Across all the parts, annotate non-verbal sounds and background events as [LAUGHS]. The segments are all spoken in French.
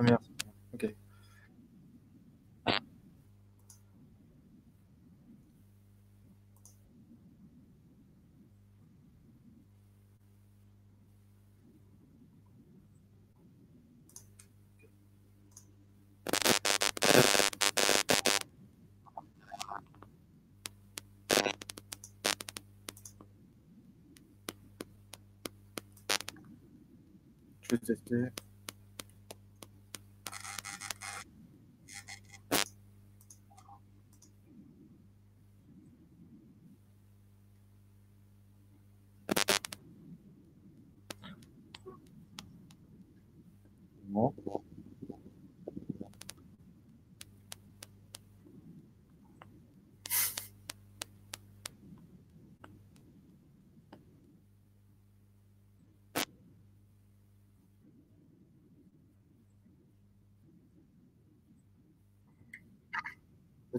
première. Ok. Je vais tester. Bon. Pas de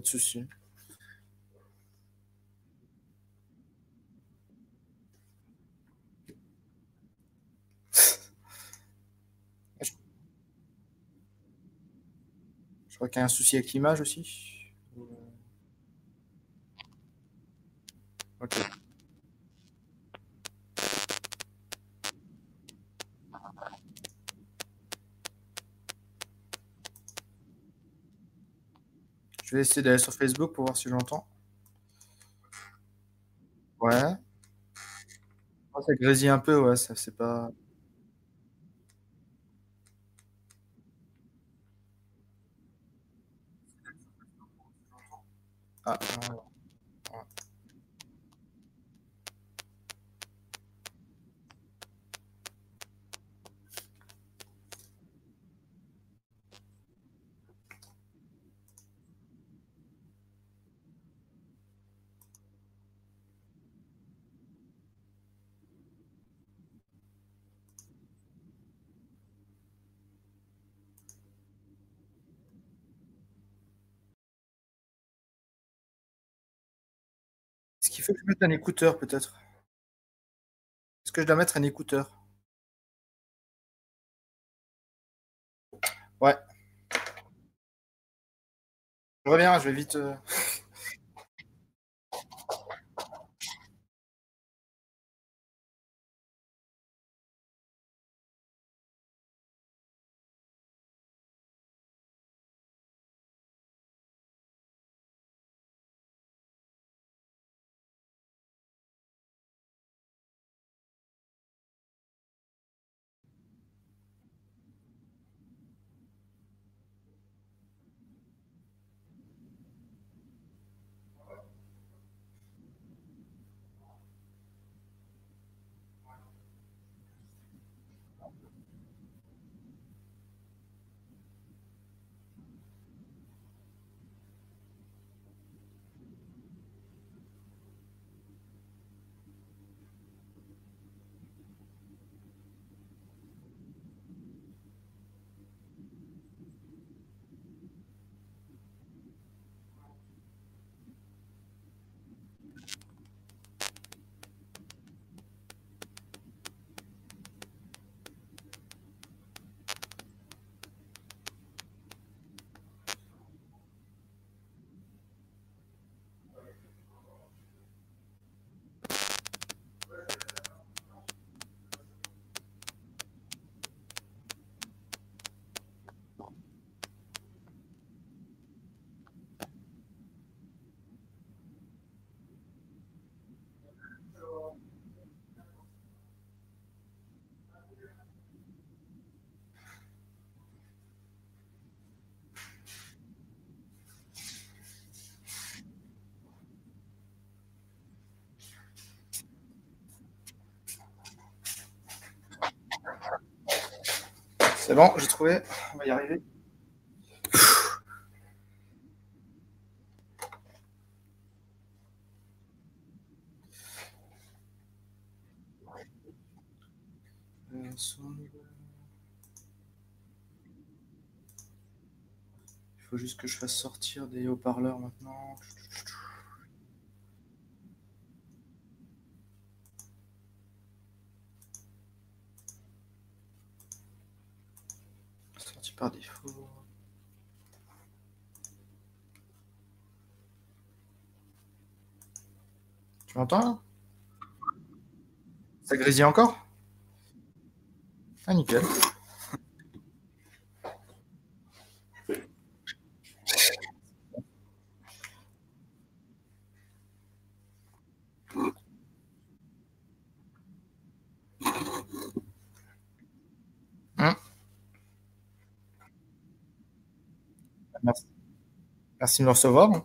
Je crois qu'il y a un souci avec l'image aussi. Je vais essayer d'aller sur Facebook pour voir si je l'entends. Ouais. Oh, ça grésille un peu, ouais, ça c'est pas. Ah, ouais. Ouais. Est-ce qu'il faut que je mette un écouteur peut-être? Est-ce que je dois mettre un écouteur? Ouais. Je reviens, je vais vite. [LAUGHS] C'est bon, j'ai trouvé. On va y arriver. Il faut juste que je fasse sortir des haut-parleurs maintenant. Sorti par défaut. Tu m'entends Ça grésille encore? Ah, nickel. Hum. Merci. Merci de me recevoir.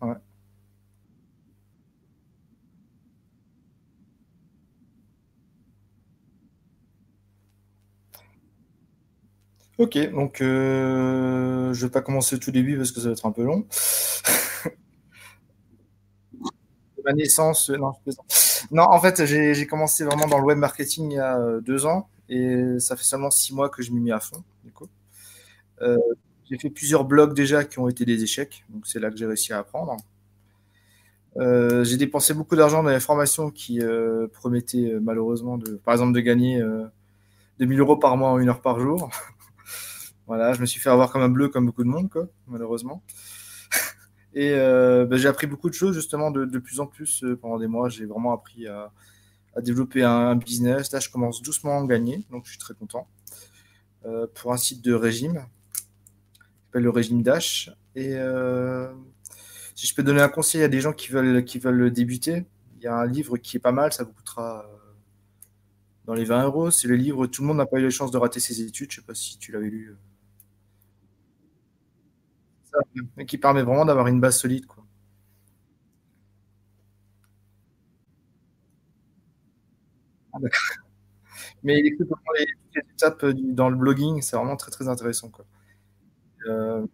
Ouais. Ok, donc euh, je vais pas commencer tout début parce que ça va être un peu long. [LAUGHS] Ma naissance, euh, non. Non, en fait, j'ai commencé vraiment dans le web marketing il y a euh, deux ans et ça fait seulement six mois que je m'y mets à fond, du coup. J'ai fait plusieurs blogs déjà qui ont été des échecs, donc c'est là que j'ai réussi à apprendre. Euh, j'ai dépensé beaucoup d'argent dans les formations qui euh, promettaient euh, malheureusement de, par exemple, de gagner euh, 2000 euros par mois en une heure par jour. [LAUGHS] Voilà, je me suis fait avoir comme un bleu, comme beaucoup de monde, malheureusement. [LAUGHS] Et ben, j'ai appris beaucoup de choses, justement, de, plus en plus pendant des mois. J'ai vraiment appris à, développer un, un business. Là, je commence doucement à en gagner, donc je suis très content. Pour un site de régime, le régime Dash. Et euh, si je peux donner un conseil à des gens qui veulent, qui veulent débuter, il y a un livre qui est pas mal, ça vous coûtera euh, dans les 20 euros. C'est le livre Tout le monde n'a pas eu la chance de rater ses études. Je sais pas si tu l'avais lu. Mais qui permet vraiment d'avoir une base solide, quoi. Ah. Mais il les, les étapes euh, dans le blogging, c'est vraiment très très intéressant, quoi. Euh,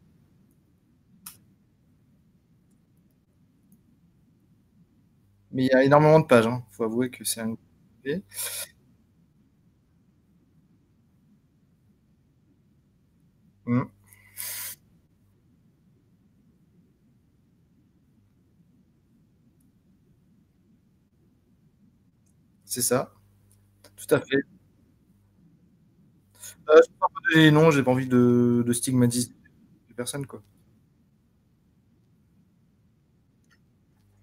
mais il y a énormément de pages, hein. Faut avouer que c'est un Mm, c'est ça, tout à fait. Euh, je pas envie de stigmatiser les personnes, quoi.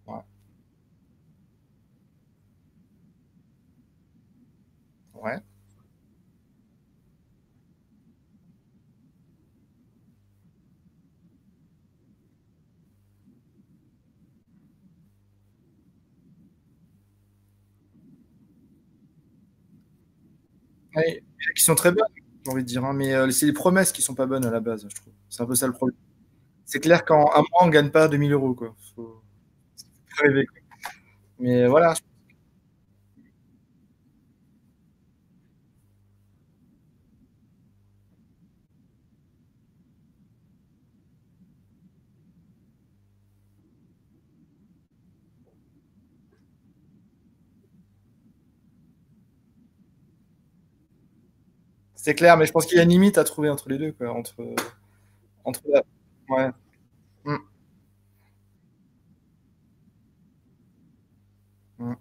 Ouais. Ouais. Ouais, qui sont très bonnes, j'ai envie de dire, hein, mais euh, c'est les promesses qui sont pas bonnes à la base, je trouve. C'est un peu ça le problème. C'est clair qu'en un mois, on gagne pas 2000 euros, quoi. Faut, faut rêver. Mais voilà, c'est clair, mais je pense qu'il y a une limite à trouver entre les deux, quoi. Entre, entre la... Ouais. Mm, mm,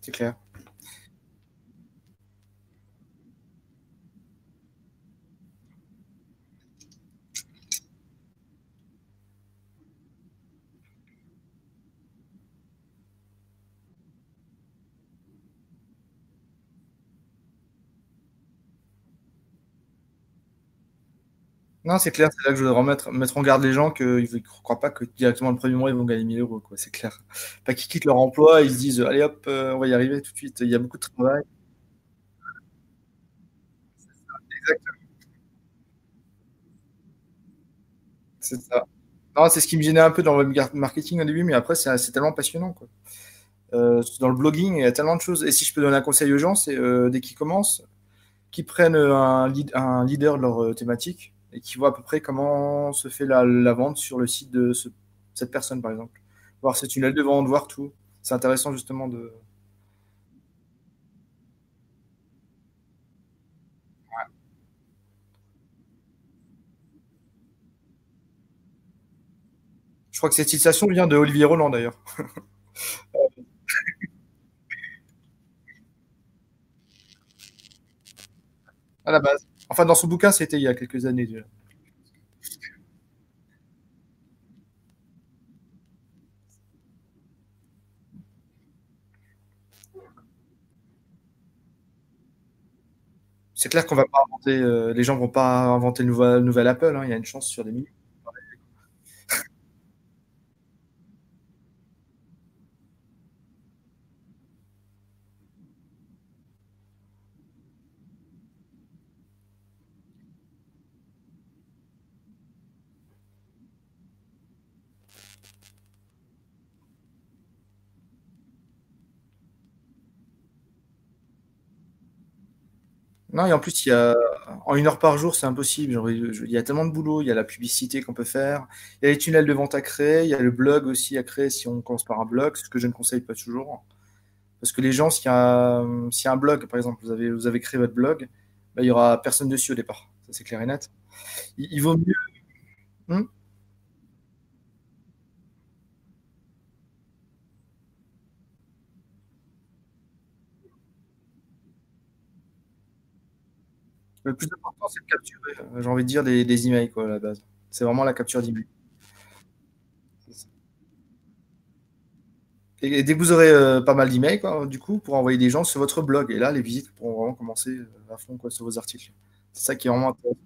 c'est clair. Non, c'est clair, c'est là que je voudrais remettre, mettre en garde les gens qu'ils ne croient pas que directement le premier mois, ils vont gagner 1000 euros. C'est clair. Pas qu'ils quittent leur emploi, ils se disent, allez hop, euh, on va y arriver tout de suite. Il y a beaucoup de travail. Exactement. C'est ça. Non, c'est ce qui me gênait un peu dans le marketing au début, mais après, c'est c'est tellement passionnant. Euh, dans le blogging, il y a tellement de choses. Et si je peux donner un conseil aux gens, c'est euh, dès qu'ils commencent, qu'ils prennent un, lead, un leader de leur thématique et qui voit à peu près comment se fait la, vente sur le site de ce, cette personne, par exemple. Voir ses tunnels de vente, voir tout. C'est intéressant justement de. Je crois que cette citation vient de Olivier Roland d'ailleurs. [LAUGHS] à la base. Enfin, dans son bouquin, c'était il y a quelques années déjà. C'est clair qu'on va pas inventer, euh, les gens vont pas inventer le nouvel, nouvel Apple. hein, Il y a une chance sur des milliers. Non, et en plus, il y a, en une heure par jour, c'est impossible. Il y a tellement de boulot, il y a la publicité qu'on peut faire, il y a les tunnels de vente à créer, il y a le blog aussi à créer si on commence par un blog, ce que je ne conseille pas toujours. Parce que les gens, s'il y a, un blog, par exemple, vous avez, vous créé votre blog, bah, il y aura personne dessus au départ. Ça, c'est clair et net. Il, il vaut mieux. Hmm? Le plus important, c'est de capturer, euh, j'ai envie de dire, des, emails, quoi, à la base. C'est vraiment la capture d'email. C'est ça. Et, et dès que vous aurez euh, pas mal d'emails, quoi, du coup, pour envoyer des gens sur votre blog. Et là, les visites pourront vraiment commencer euh, à fond, quoi, sur vos articles. C'est ça qui est vraiment intéressant.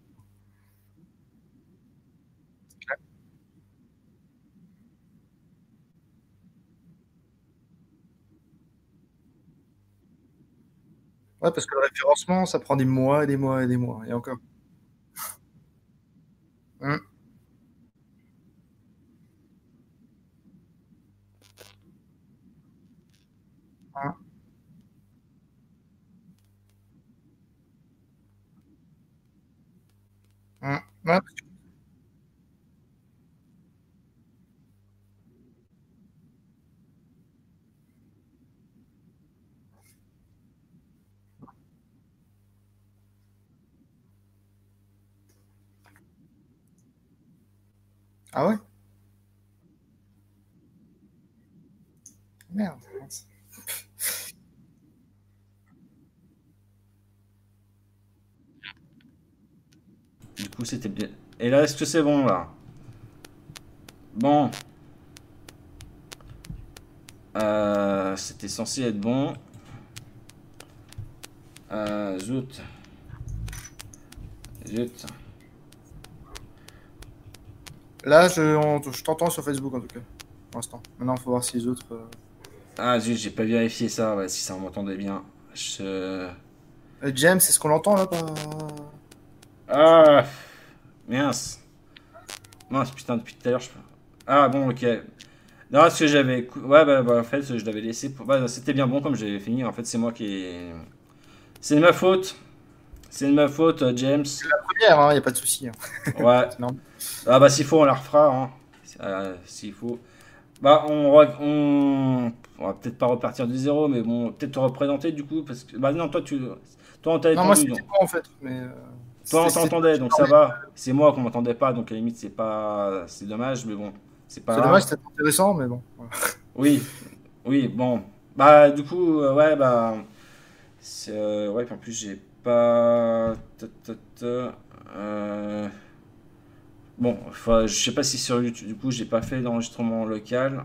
Ouais, parce que le référencement, ça prend des mois et des mois et des mois. Et encore. Ouais, parce que- Ah ouais? Merde. Du coup, c'était bien. Et là, est-ce que c'est bon là? Bon, euh, c'était censé être bon. Euh, zut. Là, je, on- je t'entends sur Facebook en tout cas, pour l'instant. Maintenant, il faut voir si les autres. euh, Ah zut, j'ai pas vérifié ça, ouais, si ça m'entendait bien. Je... euh, James, est-ce qu'on l'entend là par- Ah, mince. Mince, putain, depuis tout à l'heure, je... Ah bon, ok. Non, ce que j'avais... Ouais, bah, bah, en fait, je l'avais laissé... Pour... Bah, c'était bien bon comme j'avais fini. En fait, c'est moi qui... C'est de ma faute. C'est de ma faute, euh, James. Première, hein, y a pas de souci. hein. Ouais. [LAUGHS] C'est normal. Ah bah s'il faut, on la refera. Hein. Euh, s'il faut. Bah on, on... on va peut-être pas repartir du zéro, mais bon, peut-être te représenter du coup, parce que... Bah non, toi tu... Toi on t'a Non, moi donc... moi en fait, mais. euh, Toi on c'est c'est- t'entendait, donc ça va. C'est moi qu'on m'entendait pas, donc à la limite c'est pas... C'est dommage, mais bon, c'est pas c'est dommage, c'était intéressant, mais bon. [LAUGHS] Oui, oui, bon. Bah du coup, ouais, bah... c'est, euh, ouais, en plus j'ai euh, Bon, je sais pas si sur YouTube, du coup, j'ai pas fait d'enregistrement local,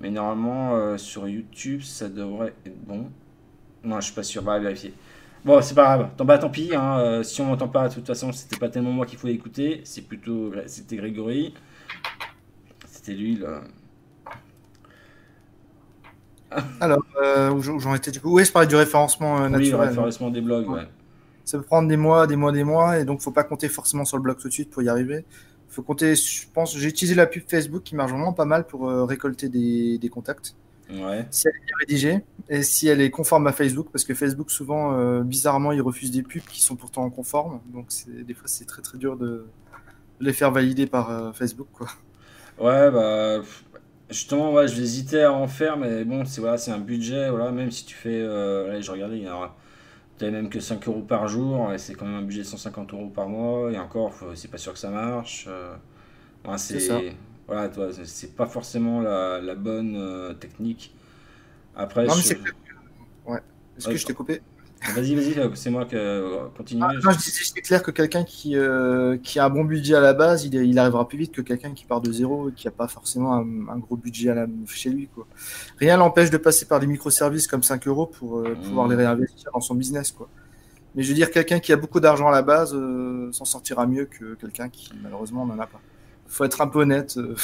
mais normalement euh, sur YouTube, ça devrait être bon. Non, je suis pas sûr, à vérifier. Bon, c'est pas grave. Tant, bah, tant pis, hein, euh, si on m'entend pas, de toute façon, c'était pas tellement moi qu'il faut écouter, c'est plutôt, c'était Grégory, c'était lui, là. Alors, euh, où j'en étais du coup Oui, je parlais du référencement euh, Oui, le naturel. référencement des blogs, ouais. Ça peut prendre des mois, des mois, des mois, et donc faut pas compter forcément sur le blog tout de suite pour y arriver. Faut compter, je pense, j'ai utilisé la pub Facebook qui marche vraiment pas mal pour euh, récolter des, des contacts. Ouais. Si elle est bien rédigée et si elle est conforme à Facebook, parce que Facebook souvent, euh, bizarrement, ils refusent des pubs qui sont pourtant conformes, donc des fois c'est très très dur de, les faire valider par Facebook, quoi. Ouais, bah, justement, ouais, je hésitais à en faire, mais bon, c'est voilà, c'est un budget, voilà, même si tu fais, euh, là, je regardais, il y a, t'avais même que 5 euros par jour, et c'est quand même un budget de 150 euros par mois, et encore, c'est pas sûr que ça marche. euh, ouais, C'est voilà, toi, c'est pas forcément la, la bonne technique. Après, non, mais c'est Ouais. Est-ce que je t'ai coupé? Vas-y, vas-y, euh, c'est moi qui euh, continue. Ah, je disais, c'est clair que quelqu'un qui, euh, qui a un bon budget à la base, il, il arrivera plus vite que quelqu'un qui part de zéro et qui n'a pas forcément un, gros budget à la, chez lui. Quoi. Rien l'empêche de passer par des microservices comme 5 euros pour pouvoir les mmh. réinvestir dans son business. Quoi. Mais je veux dire, quelqu'un qui a beaucoup d'argent à la base s'en sortira mieux que quelqu'un qui, malheureusement, n'en a pas faut être un peu honnête. Euh.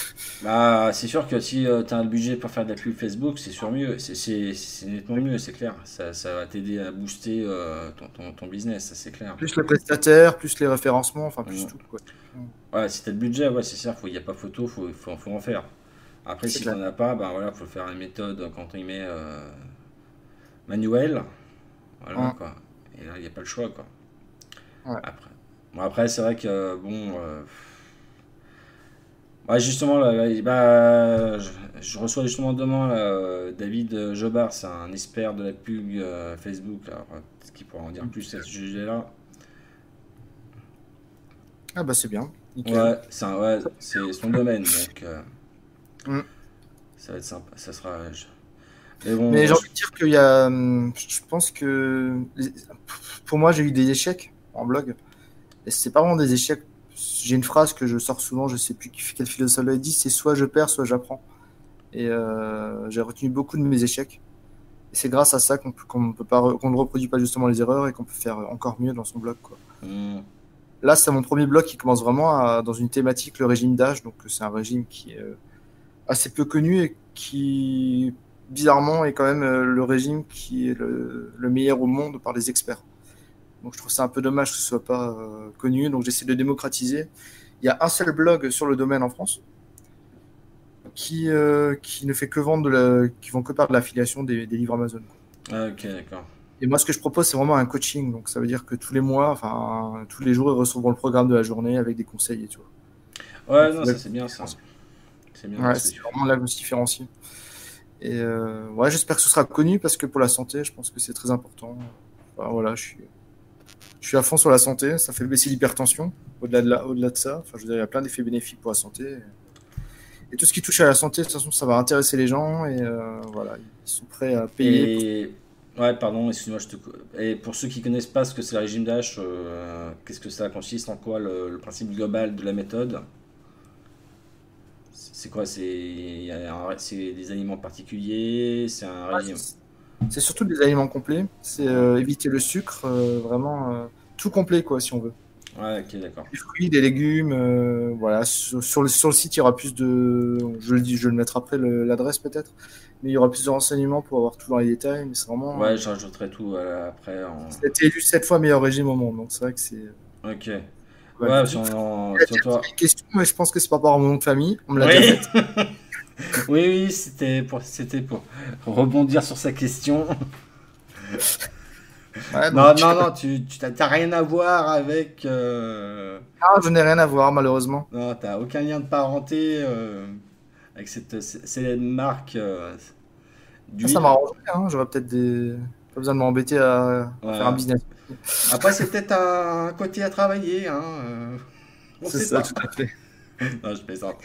Bah, c'est sûr que si euh, tu as le budget pour faire de la pub Facebook, c'est sûr mieux. C'est nettement mieux, c'est clair. Ça, ça va t'aider à booster euh, ton, ton, business, ça c'est clair. Plus le prestataire, plus les référencements, enfin plus tout. Quoi. Ouais, si tu as le budget, ouais, c'est sûr, il n'y a pas photo, il faut, faut, faut, en faire. Après, si tu n'en as pas, bah, voilà, faut faire une méthode quand on y met manuel. Voilà, quoi. Et là, il n'y a pas le choix, quoi. Après, bon, après c'est vrai que, bon justement, bah, je, reçois justement demain euh, David Jobard, c'est un expert de la pub euh, Facebook, alors, qui pourra en dire plus à ce sujet-là. Ah bah c'est bien. Ouais, c'est ouais, son domaine, donc euh, mm. ça va être sympa, ça sera... Mais, bon, Mais j'ai envie de dire qu'il y a... Je pense que... Pour moi, j'ai eu des échecs en blog. Et c'est pas vraiment des échecs j'ai une phrase que je sors souvent, je sais plus quel philosophe l'a dit, c'est soit je perds, soit j'apprends. Et euh, j'ai retenu beaucoup de mes échecs. Et c'est grâce à ça qu'on ne reproduit pas justement les erreurs et qu'on peut faire encore mieux dans son blog. Quoi. Mmh. Là, c'est mon premier blog qui commence vraiment dans une thématique, le régime d'âge. Donc, c'est un régime qui est euh, assez peu connu et qui, bizarrement, est quand même euh, le régime qui est le, le meilleur au monde par les experts. Donc je trouve ça un peu dommage que ce soit pas euh, connu. Donc j'essaie de démocratiser. Il y a un seul blog sur le domaine en France qui, euh, qui ne fait que vendre de la, qui vont que par de l'affiliation des, des, livres Amazon. Ah, ok, d'accord. Et moi, ce que je propose, c'est vraiment un coaching. Donc ça veut dire que tous les mois, enfin tous les jours, ils recevront le programme de la journée avec des conseils et tout. Ouais, non, ça c'est bien ça. C'est bien. Ouais, c'est vraiment là où se différencier. Et euh, ouais, j'espère que ce sera connu parce que pour la santé, je pense que c'est très important. voilà, je suis je suis à fond sur la santé, ça fait baisser l'hypertension. Au-delà de, ça, enfin, je veux dire, il y a plein d'effets bénéfiques pour la santé. Et tout ce qui touche à la santé, de toute façon, ça va intéresser les gens et euh, voilà, ils sont prêts à payer. Et... Ouais, pardon, excuse-moi, je te. Et pour ceux qui connaissent pas ce que c'est le régime d'âge, euh, qu'est-ce que ça consiste En quoi le, principe global de la méthode? C'est quoi? C'est des aliments particuliers C'est un régime. C'est surtout des aliments complets. C'est euh, éviter le sucre, euh, vraiment euh, tout complet, quoi, si on veut. Ouais, ok, d'accord. Des fruits, des légumes, voilà. Sur, le, sur le site, il y aura plus de. Je le dis, je vais le mettre après l'adresse peut-être. Mais il y aura plus de renseignements pour avoir tout dans les détails. Mais c'est vraiment. Ouais, je rajouterai tout après. En... C'était élu sept fois meilleur régime au monde, donc c'est vrai que c'est. Ok. Ouais, si on, toi... question, mais je pense que c'est pas par mon nom de famille. On me l'a oui. [LAUGHS] oui, oui, c'était pour, c'était pour rebondir sur sa question. non, non, non, tu, n'as rien à voir avec. Euh... Ah, je n'ai rien à voir, malheureusement. Non, tu n'as aucun lien de parenté euh, avec cette célèbre marque. Euh, ah, ça m'arrange, hein, j'aurais peut-être des... pas besoin de m'embêter à faire un business. Après, c'est peut-être un côté à travailler. Hein, euh, c'est ça, tout à fait. [LAUGHS] non, je plaisante.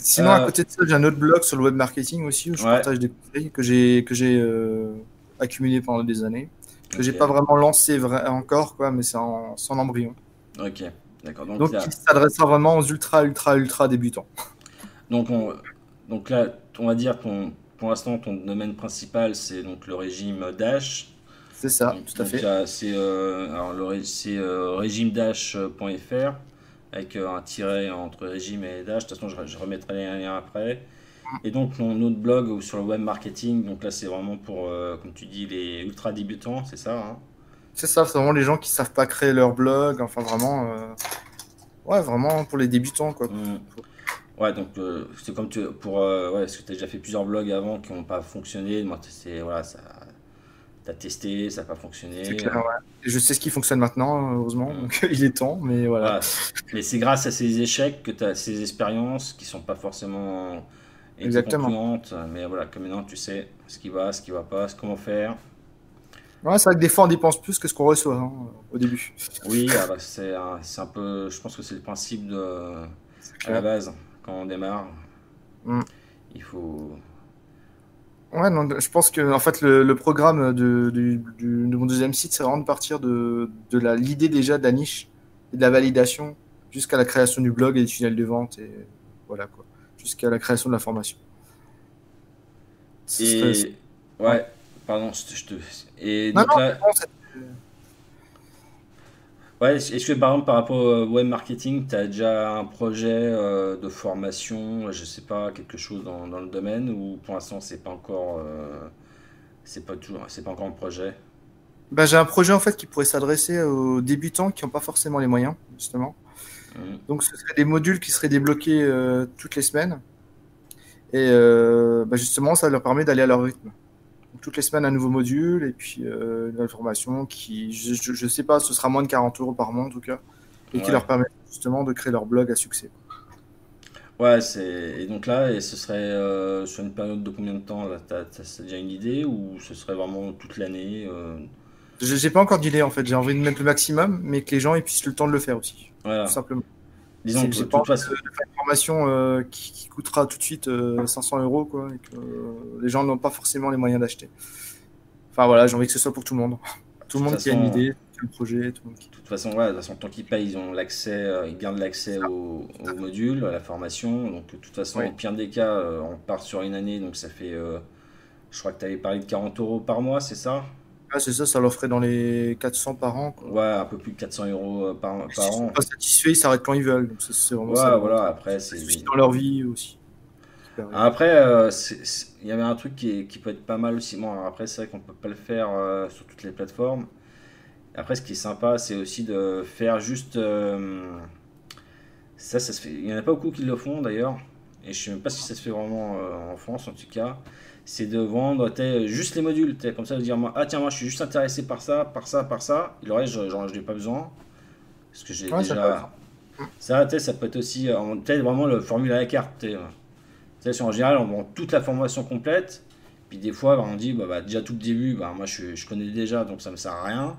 Sinon, à euh, côté de ça, j'ai un autre blog sur le web marketing aussi où je partage des conseils que j'ai que j'ai euh, accumulés pendant des années, que j'ai pas vraiment lancé encore quoi, mais c'est en, en embryon. Ok, d'accord. Donc, Donc il s'adressera vraiment aux ultra ultra ultra débutants. Donc on, donc là, on va dire ton pour l'instant ton domaine principal c'est donc le régime Dash. C'est ça, tout à fait. C'est euh, alors le c'est euh, régimedash.fr avec euh, un tiret entre régime et dash. De toute façon, je, remettrai les liens après. Et donc, mon autre blog sur le web marketing, donc là, c'est vraiment pour, euh, comme tu dis, les ultra débutants, c'est ça hein? C'est ça, c'est vraiment les gens qui savent pas créer leur blog, enfin vraiment, euh, ouais, vraiment pour les débutants, quoi. Mmh. Ouais, donc c'est comme tu, pour, ouais, parce que tu as déjà fait plusieurs blogs avant qui n'ont pas fonctionné, moi, c'est, voilà, ça, testé, ça n'a pas fonctionné. Je sais ce qui fonctionne maintenant, heureusement, donc [LAUGHS] il est temps, mais voilà. Mais c'est grâce à ces échecs que tu as ces expériences qui sont pas forcément Exactement. mais voilà, que maintenant tu sais ce qui va, ce qui va pas, comment faire. Ouais, c'est vrai que des fois on dépense plus que ce qu'on reçoit hein, au début. Oui, ah bah, c'est un, un, peu, je pense que c'est le principe de, à la base. quand on démarre. Mm. Il faut. Ouais, non, je pense que en fait le, le programme de, du- du- de mon deuxième site, c'est vraiment de partir de, de la l'idée déjà de la niche et de la validation jusqu'à la création du blog et des tunnels de vente et voilà quoi, jusqu'à la création de la formation. Et. Ouais, pardon, je te. Et Non, donc non, là. bon, Ouais, est-ce que par exemple par rapport au web marketing, tu as déjà un projet euh, de formation, je sais pas, quelque chose dans, dans le domaine ou pour l'instant c'est pas encore euh, c'est pas toujours c'est pas encore un projet? Bah, j'ai un projet en fait qui pourrait s'adresser aux débutants qui n'ont pas forcément les moyens justement. Mhm. Donc ce seraient des modules qui seraient débloqués euh, toutes les semaines et bah, justement ça leur permet d'aller à leur rythme. Toutes les semaines un nouveau module et puis euh, une nouvelle formation qui, je, je sais pas, ce sera moins de 40 euros par mois en tout cas et qui leur permet justement de créer leur blog à succès. Ouais, c'est et donc là et ce serait euh, sur une période de combien de temps là, t'as, déjà une idée ou ce serait vraiment toute l'année euh, Je- J'ai pas encore d'idée en fait, j'ai envie de mettre le maximum mais que les gens aient puissent le temps de le faire aussi, Voilà. tout simplement. Disons que de toute façon, une formation euh, qui, qui coûtera tout de suite euh, 500 euros quoi, et que euh, les gens n'ont pas forcément les moyens d'acheter. Enfin voilà, j'ai envie que ce soit pour tout le monde. Tout le monde qui a une idée, qui a le projet, tout le monde qui... de toute façon, de toute façon, tant qu'ils payent, ils ont l'accès, euh, ils gardent l'accès au, au module, à la formation. Donc, de toute façon, Oui. au pire des cas, euh, on part sur une année, donc ça fait, euh, je crois que tu avais parlé de 40 euros par mois, c'est ça? Ah, c'est ça, ça leur ferait dans les 400 par an. Quoi. Ouais, un peu plus de 400 euros euh, par, S'ils par sont an. pas satisfaits, ils s'arrêtent quand ils veulent. Donc c'est vraiment Ouais, ça. voilà, après, c'est. Ils dans leur vie aussi. Après, euh, il y avait un truc qui, est- qui peut être pas mal aussi. Bon, après, c'est vrai qu'on peut pas le faire euh, sur toutes les plateformes. Après, ce qui est sympa, c'est aussi de faire juste. euh, ça, ça se fait. Il y en a pas beaucoup qui le font d'ailleurs. Et je sais même pas si ça se fait vraiment en France en tout cas. C'est de vendre juste les modules. t'es, comme ça, de dire moi, ah tiens, moi je suis juste intéressé par ça, par ça, par ça. Et le reste, je- genre, je n'ai pas besoin. Parce que j'ai Ouais, ça déjà. Ça, sais, ça peut être aussi. euh, Peut-être vraiment le formule à la carte. t'es, euh. En général, on vend toute la formation complète. Puis des fois, bah, on dit, bah, bah, déjà tout le début, bah, moi je, je connais déjà, donc ça me sert à rien.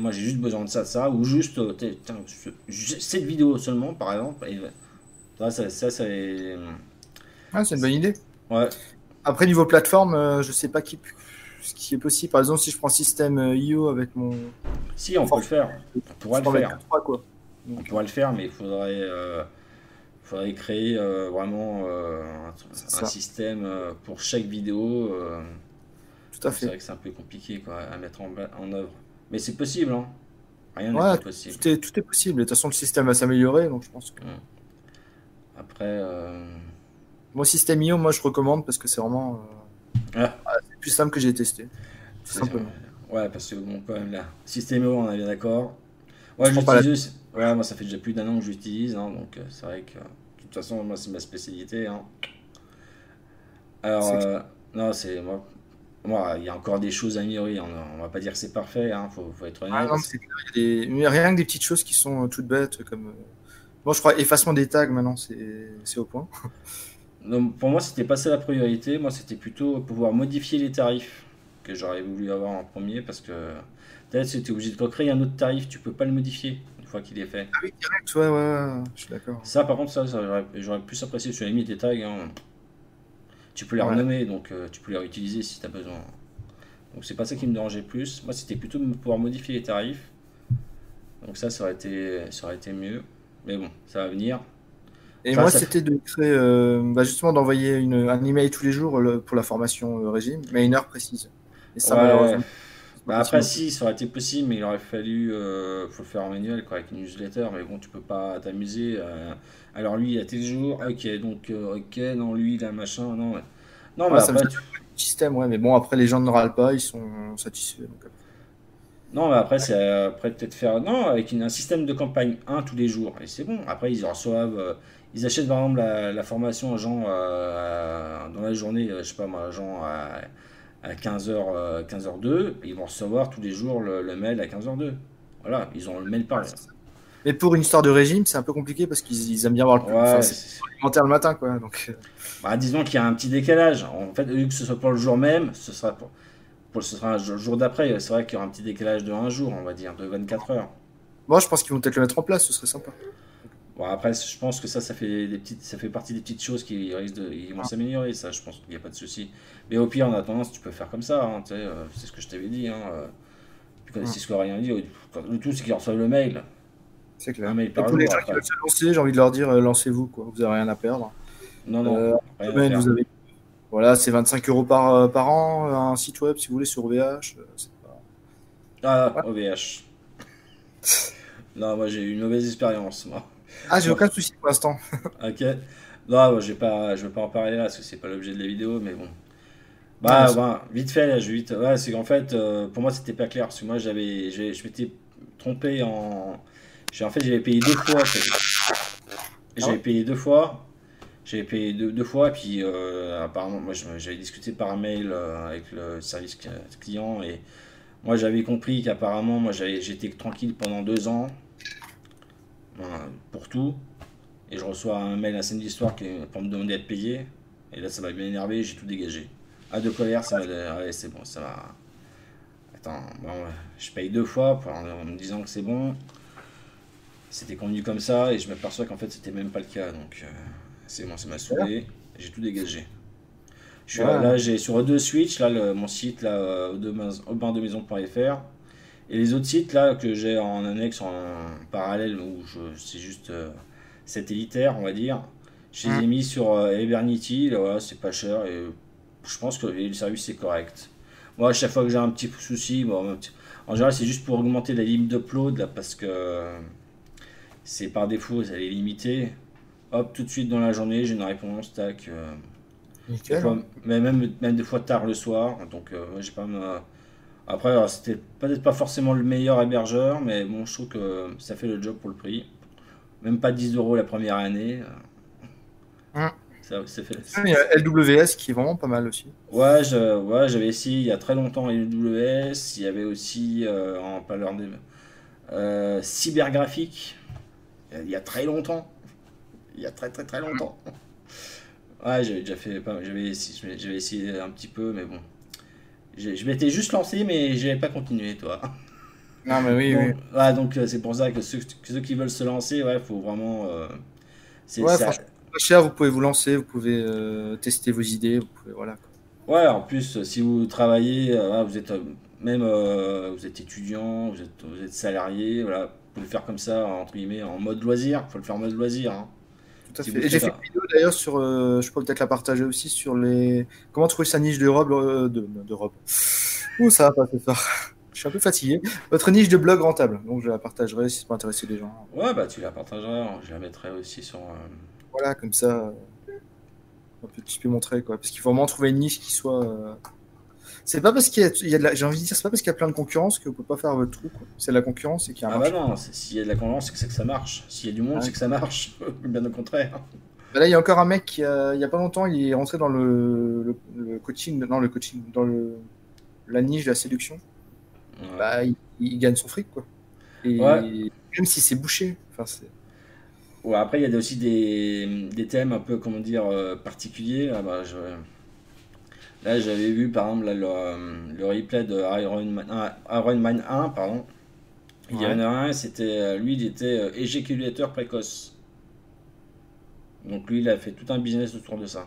Moi j'ai juste besoin de ça, de ça. Ou juste, euh, tiens, ce- cette vidéo seulement, par exemple. Et, ça, ça, ça, c'est. Ah, c'est une bonne idée. Ouais. Après, niveau plateforme, euh, je sais pas qui, ce qui est possible. Par exemple, si je prends système euh, IO avec mon. Si, on peut le faire. On pourra le faire. On pourrait le faire, mais il faudrait, euh, faudrait créer euh, vraiment euh, un, C'est système pour chaque vidéo. Tout à c'est fait. vrai que c'est un peu compliqué quoi, à mettre en, œuvre. Mais c'est possible, hein. Rien n'est Ouais, possible. Tout est, tout est possible. De toute façon, le système va s'améliorer. Donc, je pense que. Après, Moi, système IO, moi, je recommande parce que c'est vraiment. euh, Ah. ah, le plus simple que j'ai testé. Tout simplement. ouais, parce que bon, quand même là, Systémo, on est bien d'accord. Ouais, pas la-. Ouais, moi ça fait déjà plus d'un an que j'utilise, hein, donc euh, c'est vrai que de toute façon, moi c'est ma spécialité. hein. Alors, euh, non, c'est moi. Moi, il y a encore des choses à améliorer. On, on va pas dire que c'est parfait, hein, faut, faut être honnête. Ah, non, des... mais rien que des petites choses qui sont euh, toutes bêtes, comme. Bon, je crois effacement des tags maintenant, c'est au point. Donc, pour moi, c'était pas ça la priorité. Moi, c'était plutôt pouvoir modifier les tarifs que j'aurais voulu avoir en premier parce que peut-être si tu es obligé de recréer un autre tarif, tu peux pas le modifier une fois qu'il est fait. Ah oui, direct, ouais, ouais, ouais, je suis d'accord. Ça, par contre, ça, ça, j'aurais plus apprécié sur la limite des tags. hein. Tu peux les Ouais. renommer, donc euh, tu peux les réutiliser si tu as besoin. Donc, c'est pas ça qui me dérangeait plus. Moi, c'était plutôt de pouvoir modifier les tarifs. Donc, ça, ça aurait été, ça aurait été mieux. Mais bon, ça va venir. Et Enfin, moi, ça- c'était de créer, euh, bah, justement, d'envoyer une- un email tous les jours le- pour la formation euh, régime, mais à une heure précise. Et ça, Ouais. malheureusement. Bah après si, ça aurait été possible, mais il aurait fallu, euh, faut le faire en manuel quoi, avec une newsletter, mais bon tu peux pas t'amuser. euh, alors lui il a tel jour, ok donc ok non lui il a machin, non ouais. non mais Ouais, ça me après, fait système, ouais, mais bon, après, les gens ne râlent pas, ils sont satisfaits. donc, non mais après c'est après peut-être faire non avec une- un système de campagne 1 tous les jours et c'est bon. Après ils reçoivent, ils achètent par exemple la, la formation aux gens euh, dans la journée, euh, je sais pas moi, gens à, à 15h 15h02, ils vont recevoir tous les jours le, le mail à 15h02. Voilà, ils ont le mail par Mais pour une histoire de régime, c'est un peu compliqué parce qu'ils ils aiment bien voir le Ouais, enfin, c'est c'est- alimentaire le matin, quoi. Donc, euh, Bah, disons qu'il y a un petit décalage. En fait, vu que ce soit pour le jour même, ce sera pour, pour- ce sera un jour, jour d'après. C'est vrai qu'il y aura un petit décalage de un jour, on va dire, de 24 heures. moi, je pense qu'ils vont peut-être le mettre en place, ce serait sympa. Bon, après, je pense que ça, ça fait, des petites, ça fait partie des petites choses qui risquent de, ils vont s'améliorer, ça, je pense qu'il n'y a pas de souci. Mais au pire, en attendant, tu peux faire comme ça, hein, euh, c'est ce que je t'avais dit. Hein, euh. Puis quand. Cisco a rien dit, le tout, c'est qu'ils reçoivent le mail. C'est clair. Un mail par pour les gens qui veulent se lancer, j'ai envie de leur dire euh, lancez-vous, quoi. Vous n'avez rien à perdre. Non, non, Euh, vous avez... Voilà, c'est 25 euros par, par an, un site web si vous voulez sur OVH. pas- Ah, OVH. non, moi, j'ai eu une mauvaise expérience, moi. Ah, j'ai aucun souci pour l'instant. [LAUGHS] Ok. Non, je vais pas, je vais pas en parler là, parce que c'est pas l'objet de la vidéo, mais bon. Bah, mais bah, vite fait, là, je vais vite. Ouais, c'est qu'en fait, euh, pour moi, c'était pas clair, parce que moi, j'avais, je m'étais trompé en. En fait, j'avais payé deux fois. J'avais ouais payé deux fois. J'avais payé deux, deux fois, et puis euh, apparemment, moi, j'avais discuté par mail euh, avec le service cli- client, et moi, j'avais compris qu'apparemment, moi, j'étais tranquille pendant deux ans, pour tout. Et je reçois un mail un samedi soir qui- pour me demander d'être payé. Et là, ça m'a bien énervé, j'ai tout dégagé. À de colère, ça m'a. ah Ouais, c'est bon, ça m'a. Attends, bon, je paye deux fois pour- en me disant que c'est bon. C'était convenu comme ça, et je m'aperçois qu'en fait, c'était même pas le cas. Donc, euh, c'est bon, ça m'a saoulé, j'ai tout dégagé. Je suis, Ouais. Là, j'ai sur deux Switch, là, le- mon site, là, euh, aubin-de-maison.fr. Et les autres sites, là, que j'ai en annexe, en parallèle, où je- c'est juste euh, satellitaire, on va dire. Je les ai Mm. mis sur euh, Evernity, là, voilà, c'est pas cher, et je pense que le service est correct. Moi, à chaque fois que j'ai un petit souci, bon, en général, c'est juste pour augmenter la limite d'upload, là, parce que c'est par défaut, elle est limitée. Hop, tout de suite dans la journée, j'ai une réponse, tac. euh, des Nickel. fois- mais même, même des fois tard le soir. Donc, euh, j'ai pas me- Après, c'était peut-être pas forcément le meilleur hébergeur, mais bon, je trouve que ça fait le job pour le prix. Même pas 10 euros la première année. Hum. Ça, ça fait... Il y a LWS qui est vraiment pas mal aussi. Ouais, je- ouais, j'avais essayé il y a très longtemps AWS. Il y avait aussi, euh, en parlant de euh, cybergraphique, il y a très longtemps. Il y a très très très longtemps. Ouais, j'avais déjà fait pas, j'avais essayé, j'avais essayé un petit peu, mais bon. Je m'étais juste lancé, mais j'avais pas continué, toi. Non, mais oui, Donc, oui. ouais, donc euh, c'est pour ça que ceux, ceux qui veulent se lancer, ouais, faut vraiment. euh, c'est Ouais, ça- Pas cher, vous pouvez vous lancer, vous pouvez euh, tester vos idées, vous pouvez, voilà. Ouais, en plus, si vous travaillez, euh, voilà, vous êtes même vous êtes étudiant, vous êtes, vous êtes salarié, voilà, vous pouvez le faire comme ça, entre guillemets, en mode loisir. faut le faire en mode loisir. hein. Tout à fait. j'ai fait un- une vidéo d'ailleurs sur, euh, je peux peut-être la partager aussi sur les comment trouver sa niche de robe euh, de, de robe. Ouh, ça va pas ce soir. [LAUGHS] Je suis un peu fatigué. Votre niche de blog rentable. Donc je la partagerai si ça peut intéresser les gens. Ouais, bah tu la partageras, je la mettrai aussi sur. euh, Voilà, comme ça, un peu tu peux montrer quoi. Parce qu'il faut vraiment trouver une niche qui soit. Euh, C'est pas parce qu'il y a, il y a de la... j'ai envie de dire, c'est pas parce qu'il y a plein de concurrence que vous pouvez pas faire votre trou. quoi. C'est de la concurrence et qu'il y a un Ah bah marché. non, c'est- s'il y a de la concurrence, c'est que, c'est que ça marche. S'il y a du monde, Ouais. c'est que ça marche. [LAUGHS] Bien au contraire. Bah Là, il y a encore un mec qui, a- il y a pas longtemps, il est rentré dans le, le, le coaching, non le coaching, dans le la niche de la séduction. Ouais. Bah, il, il gagne son fric quoi. Et Ouais. même si c'est bouché. Enfin, c'est... Ouais, après, il y a aussi des, des thèmes un peu, comment dire, euh, particuliers. Ah bah, je- Là, j'avais vu, par exemple, là, le, euh, le replay de Iron Man, ah, Iron Man 1, pardon. Il y en a un, c'était, euh, lui, il était euh, éjaculateur précoce. Donc lui, il a fait tout un business autour de ça.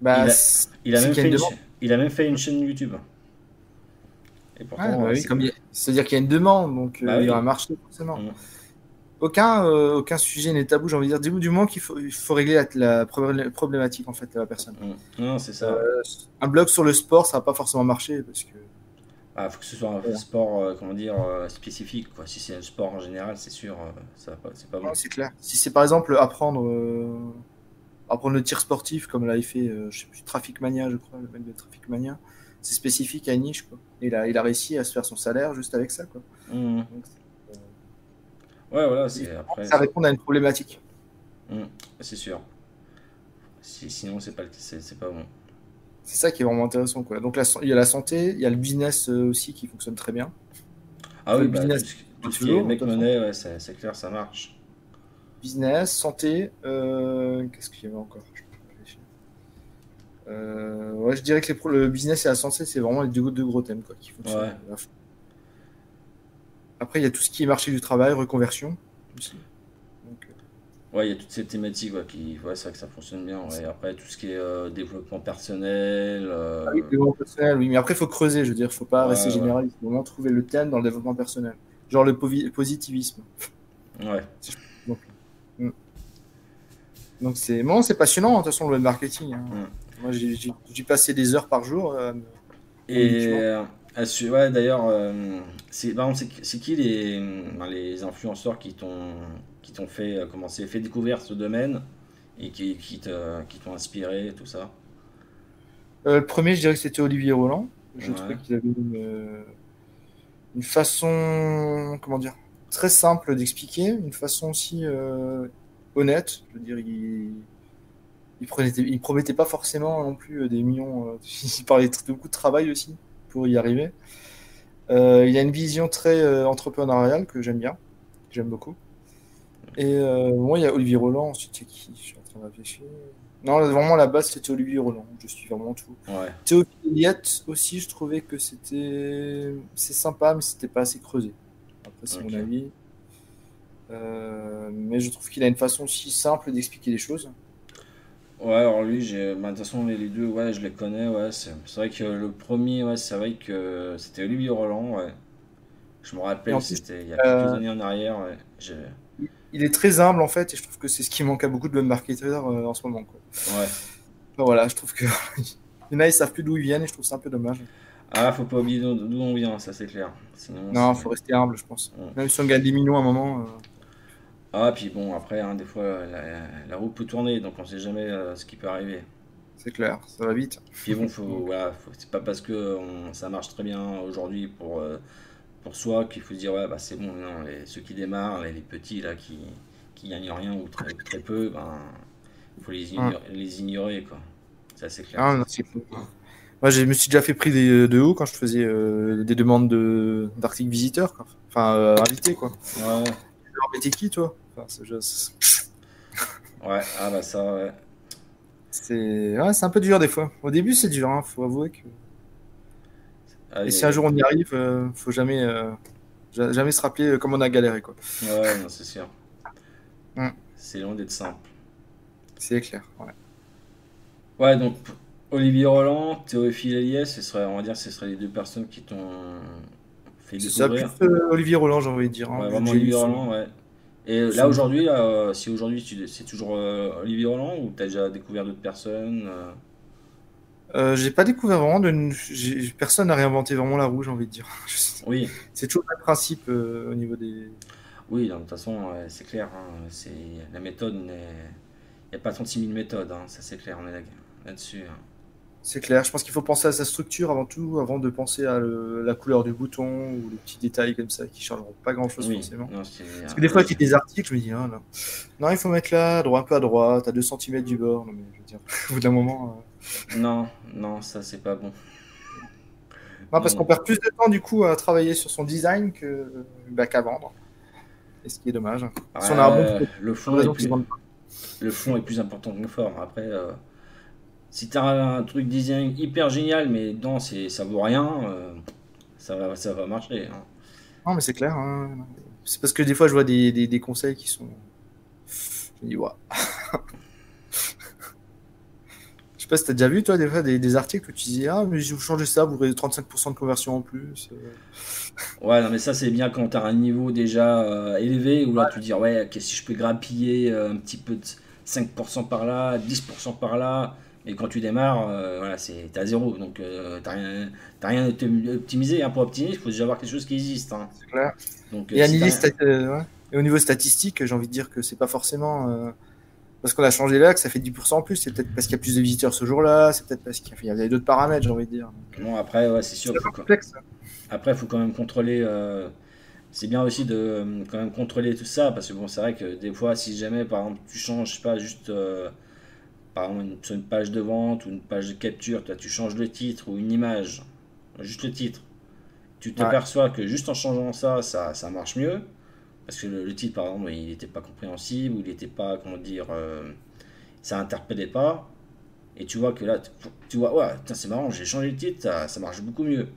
Bah, Il a- Il même fait une il a même fait une chaîne YouTube. Et pourtant, Ouais, bah euh, oui, c'est-à-dire qu'il y a une demande, donc euh, Bah il y a oui. un marché forcément. Mm. Aucun, euh, aucun sujet n'est tabou, j'ai envie de dire. Du, du moment qu'il faut, il faut régler la, la problé- problématique en fait de la personne. Mm. Non, c'est ça. Euh, un blog sur le sport, ça va pas forcément marcher parce que Ah, faut que ce soit un Ouais. sport, euh, comment dire, spécifique. Quoi. Si c'est un sport en général, c'est sûr, ça va pas, c'est pas bon. C'est clair. Si c'est par exemple apprendre, apprendre le tir sportif, comme l'avait fait, je sais plus, Traffic Mania, je crois, le mec de Traffic Mania, c'est spécifique à une niche. Quoi. Et il a, il a réussi à se faire son salaire juste avec ça. Quoi. Mm. Donc, Ouais, voilà, c'est après. ça répond à une problématique. Mm, c'est sûr. Si, sinon, c'est pas, c'est, pas bon. C'est ça qui est vraiment intéressant. Quoi. Donc la, il y a la santé, il y a le business euh, aussi qui fonctionne très bien. Ah oui, Le bah, business, tout, ce qui- est mec monnaie, ouais, c'est, clair, ça marche. Business, santé, euh, qu'est-ce qu'il y avait encore? Euh, ouais, je dirais que les pro- le business et la santé, c'est vraiment les deux, deux gros thèmes quoi, qui fonctionnent. Ouais. Après, il y a tout ce qui est marché du travail, reconversion aussi. Donc, euh, Ouais, il y a toutes ces thématiques ouais, qui, ouais, c'est vrai que ça fonctionne bien. ouais. Et après, tout ce qui est euh, développement personnel. euh, Ah oui, développement personnel, oui, mais après, il faut creuser, je veux dire, faut pas rester généraliste, il faut vraiment trouver le thème dans le développement personnel. Genre le positivisme. ouais. Donc c'est bon, c'est passionnant, de toute façon, le web marketing. hein. Mm. Moi, j'ai passé des heures par jour. euh, Et Ouais, d'ailleurs, euh, c'est qui les, les influenceurs qui t'ont fait euh, commencer, fait découvrir ce domaine et qui, qui t'ont inspiré, tout ça? euh, le premier, je dirais que c'était Olivier Roland. Je Ouais. trouvais qu'il avait une, une façon, comment dire, très simple d'expliquer, une façon aussi honnête. Je veux dire, il, il, prenait, il promettait pas forcément non plus des millions. [LAUGHS] il parlait de beaucoup de travail aussi pour y arriver. Euh, il a une vision très euh, entrepreneuriale que j'aime bien, j'aime beaucoup. Et euh, moi, il y a Olivier Roland. Ensuite, qui Je suis en train de réfléchir. Non, vraiment, la base, c'était Olivier Roland. Je suis vraiment tout. Ouais. Théophile Elliott aussi, je trouvais que c'était c'est sympa, mais c'était pas assez creusé. Après, c'est mon avis. Euh, mais je trouve qu'il a une façon aussi simple d'expliquer les choses. Ouais, alors lui, j'ai, bah, de toute façon, les, les deux, ouais, je les connais, ouais. C'est c'est vrai que le premier, ouais, c'est vrai que c'était Olivier Roland, ouais. Je me rappelle, plus, c'était il y a euh, quelques années en arrière, ouais. J'ai- Il est très humble en fait, et je trouve que c'est ce qui manque à beaucoup de web marketeurs euh, en ce moment. Quoi. Ouais. Enfin, voilà, je trouve que [LAUGHS] il y en a, ils savent plus d'où ils viennent, et je trouve ça un peu dommage. Ah, faut pas oublier d'où d'où on vient, ça c'est clair. Sinon, Non, c'est- faut rester humble, je pense. Ouais. Même si on gagne des millions à un moment. euh, Ah, puis bon, après, hein, des fois, la, la roue peut tourner, donc on sait jamais euh, ce qui peut arriver. C'est clair, ça va vite. Puis bon, faut, voilà, faut- c'est pas parce que on- ça marche très bien aujourd'hui pour, euh, pour soi qu'il faut se dire, ouais, bah c'est bon, non, les- ceux qui démarrent, les, les petits là qui, qui gagnent rien ou très, très peu, ben, il faut les ignorer, les ignorer, quoi. Ça, c'est clair. Ah, non, c'est cool. Moi, je me suis déjà fait pris des- de haut quand je faisais euh, des demandes de- d'articles visiteurs, quoi. enfin invités quoi. Ouais, Alors, mais t'es qui toi? C'est juste- ouais, ah bah ça, ouais. C'est ouais, un peu dur des fois. Au début, c'est dur, hein, faut avouer que. Ah, Et si un jour on y arrive, euh, faut jamais, euh, ja- jamais se rappeler euh, comme on a galéré quoi. Ouais, c'est sûr. Mm. C'est loin d'être simple. C'est clair. Ouais. Ouais, donc Olivier Roland, Théophile Eliès, ce serait, on va dire, ce seraient les deux personnes qui t'ont fait C'est ça, plus découvrir. euh, Olivier Roland, j'ai envie de dire. hein, Ouais, vraiment Olivier Roland, ouais. Et là aujourd'hui, là, euh, si aujourd'hui tu- c'est toujours euh, Olivier Roland ou t'as déjà découvert d'autres personnes euh, Euh, j'ai pas découvert vraiment de. Personne n'a réinventé vraiment la roue, j'ai envie de dire. [LAUGHS] Oui, C'est toujours le même principe euh, au niveau des. oui, de toute façon, c'est clair. hein, c'est la méthode, il n'y a pas 36 000 méthodes, hein, ça c'est clair, on est là- là-dessus. hein. C'est clair. Je pense qu'il faut penser à sa structure avant tout, avant de penser à le- la couleur du bouton ou les petits détails comme ça qui changeront pas grand chose Oui, forcément. non, Parce que des fois, j'ai des articles, je me dis, là. non, il faut mettre là, droit, un peu à droite, à 2 cm du bord. Non, mais je veux dire, [LAUGHS] au bout d'un moment. euh, Non, non, ça c'est pas bon. Non, parce qu'on perd plus de temps du coup à travailler sur son design que bah, qu'à vendre. Et ce qui est dommage. Si on a un bon Ouais, produit, le fond est plus, qu'ils vendent pas. le fond est plus important que le forme. Après, euh, si tu as un truc design hyper génial, mais dedans ça vaut rien, euh, ça va, ça va marcher. hein. Non, mais c'est clair. hein. C'est parce que des fois, je vois des, des, des conseils qui sont. Je me dis, waouh. [LAUGHS] Je sais pas si t'as déjà vu, toi, des fois, des, des articles où tu dis, ah, mais si vous changez ça, vous aurez 35% de conversion en plus. Euh, [LAUGHS] Ouais, non, mais ça c'est bien quand tu as un niveau déjà euh, élevé, où là tu dis, ouais, si je peux grappiller euh, un petit peu de 5% par là, 10% par là, et quand tu démarres, euh, voilà, c'est, à zéro, donc euh, t'as rien, t'as rien optim- optimisé. hein. Pour optimiser, il faut déjà avoir quelque chose qui existe. hein. C'est clair. Donc, euh, Et, si euh, ouais. Et au niveau statistique, j'ai envie de dire que c'est pas forcément euh, parce qu'on a changé là que ça fait 10% en plus. C'est peut-être parce qu'il y a plus de visiteurs ce jour-là. C'est peut-être parce qu'il y avait d'autres paramètres, j'ai envie de dire. Bon, après, ouais, c'est sûr. C'est faut quand- complexe. Après, il faut quand même contrôler. euh, c'est bien aussi de quand même contrôler tout ça parce que bon, c'est vrai que des fois, si jamais par exemple tu changes, je sais pas, juste euh, par exemple une, sur une page de vente ou une page de capture, toi, tu changes le titre ou une image, juste le titre, tu t'aperçois que juste en changeant ça, ça, ça marche mieux parce que le, le titre, par exemple, il n'était pas compréhensible ou il n'était pas, comment dire, euh, ça interpellait pas. Et tu vois que là, tu- vois, ouais, c'est marrant, j'ai changé le titre, ça, ça marche beaucoup mieux.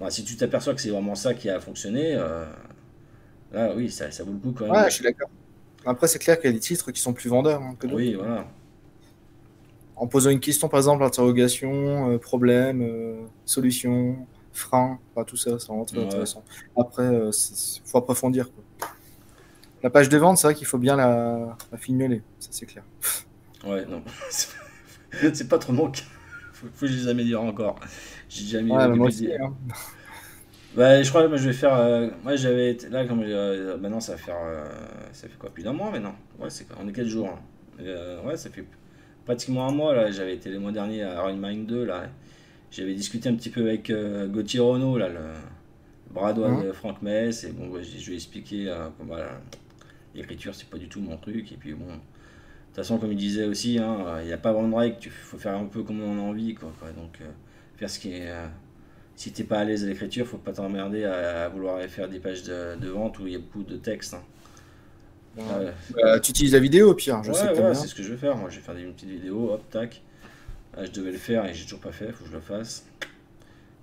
Bah, si tu t'aperçois que c'est vraiment ça qui a fonctionné, euh, là oui, ça, ça vaut le coup quand même. Ouais, je suis d'accord. Après, c'est clair qu'il y a des titres qui sont plus vendeurs hein, que d'autres. Oui, voilà. En posant une question, par exemple, interrogation, euh, problème, euh, solution, frein, enfin, tout ça, c'est vraiment très Ouais. intéressant. Après, il faut approfondir. Quoi. La page de vente, c'est vrai qu'il faut bien la, la fignoler, ça c'est clair. Ouais, non. [LAUGHS] c'est pas trop cas. Faut, faut que je les améliore encore. J'ai jamais Ouais, moi aussi. hein. Bah, je crois que moi, je vais faire. euh, moi, j'avais été là, comme euh, maintenant, ça va faire. euh, ça fait quoi Plus d'un mois maintenant? Ouais, c'est on est 4 jours. hein. Euh, ouais, ça fait pratiquement un mois. là. J'avais été le mois dernier à Iron Mind 2. Là. J'avais discuté un petit peu avec euh, Gauthier Renault, là, le, le bras droit de Franck Mess. Et bon, ouais, je je lui ai expliqué euh, que, voilà, l'écriture, c'est pas du tout mon truc. Et puis, bon. De toute façon, comme il disait aussi, hein, il n'y a pas vraiment de règle, il faut faire un peu comme on a envie. Quoi, quoi. Donc, euh, faire ce qui est. euh, si t'es pas à l'aise à l'écriture, faut pas t'emmerder à, à vouloir faire des pages de, de vente où il y a beaucoup de texte. hein. Ouais. Bah, tu utilises la vidéo au pire, je Ouais, sais que ouais, c'est ce que je vais faire. Moi, je vais faire des petites vidéos, hop, tac. Là, je devais le faire et j'ai toujours pas fait, faut que je le fasse.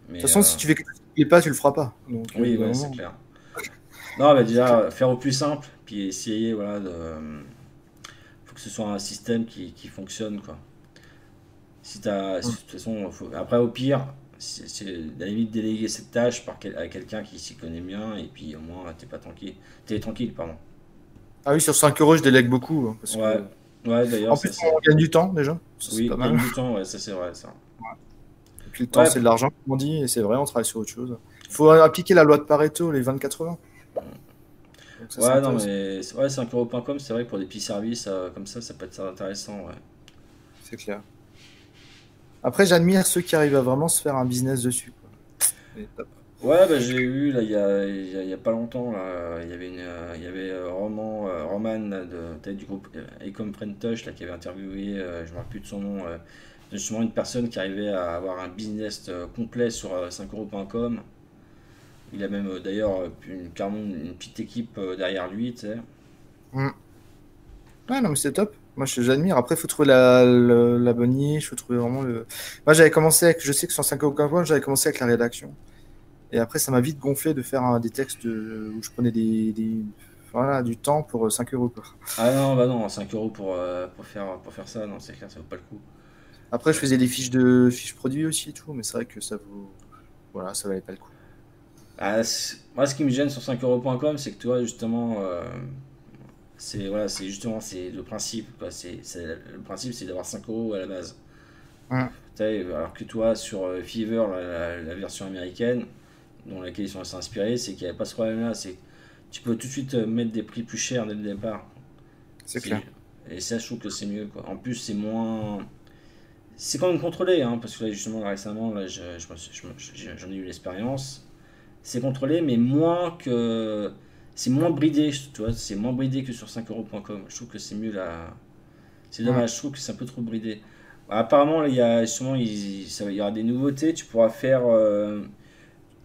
Mais, De toute façon, euh, si tu fais plaît pas, tu le feras pas. Donc, Oui, euh, ouais, c'est clair. Non, bah déjà, faire au plus simple, puis essayer, voilà, de. Faut que ce soit un système qui, qui fonctionne, quoi. Si t'as. si- De toute façon, faut- après, au pire, c'est c'est à la limite déléguer cette tâche par quel- à quelqu'un qui s'y connaît bien, et puis au moins, t'es pas tranquille. T'es tranquille, pardon. Ah oui, sur 5 euros, je délègue beaucoup. hein, parce que- Ouais, ouais, d'ailleurs, En plus, on gagne du temps déjà. Ça, Oui, pas gagne du temps, ouais, ça c'est vrai, ça. Et puis le temps, c'est de l'argent, comme on dit, et c'est vrai, on travaille sur autre chose. Il faut appliquer la loi de Pareto, les 20-80. Donc ça, c'est Ouais, non, mais c'est- ouais, 5euros.com, c'est vrai que pour des petits services euh, comme ça, ça peut être intéressant, ouais. C'est clair. Après, j'admire ceux qui arrivent à vraiment se faire un business dessus. quoi. Ouais, bah, j'ai eu là il y a, pas longtemps là, il y avait une, y avait euh, Roman, euh, Roman de peut-être du groupe euh, Ecom Touch là qui avait interviewé, je me rappelle plus de son nom, justement une personne qui arrivait à avoir un business complet sur euh, 5euros.com. Il a même d'ailleurs une, une petite équipe derrière lui, tu sais. Ouais, non, mais c'est top. Moi, j'admire. Après, il faut trouver la, la bonne faut trouver vraiment le. Moi, j'avais commencé avec, je sais que sur 5 euros, j'avais commencé avec la rédaction. Et après, ça m'a vite gonflé de faire des textes euh, où je prenais des, des- voilà, du temps pour euh, 5 euros. Quoi. Ah non, bah non, 5 euros pour, euh, pour faire, pour faire ça, non, c'est clair, ça vaut pas le coup. Après, je faisais des fiches de fiches produits aussi et tout, mais c'est vrai que ça vaut. Voilà, ça valait pas le coup. Ah, moi, ce qui me gêne sur 5euros.com, c'est que toi, justement, euh, c'est voilà, justement c'est le principe. quoi. Le principe, c'est d'avoir 5 euros à la base. Ouais. Alors que toi, sur euh, la, la- la version américaine, dont laquelle ils sont assez inspirés, c'est qu'il n'y a pas ce problème-là. C'est tu peux tout de suite euh, mettre des prix plus chers dès le départ. C'est clair. Et ça, je trouve que c'est mieux. Quoi. En plus, c'est moins. C'est quand même contrôlé, hein, parce que là, justement, récemment, là, je, je je j'en ai eu l'expérience. C'est contrôlé, mais moins que. C'est moins bridé, tu vois, c'est moins bridé que sur 5euros.com. Je trouve que c'est mieux là. C'est dommage, je trouve que c'est un peu trop bridé. Apparemment, là, il y a il, ça- il y aura des nouveautés. Tu pourras faire euh,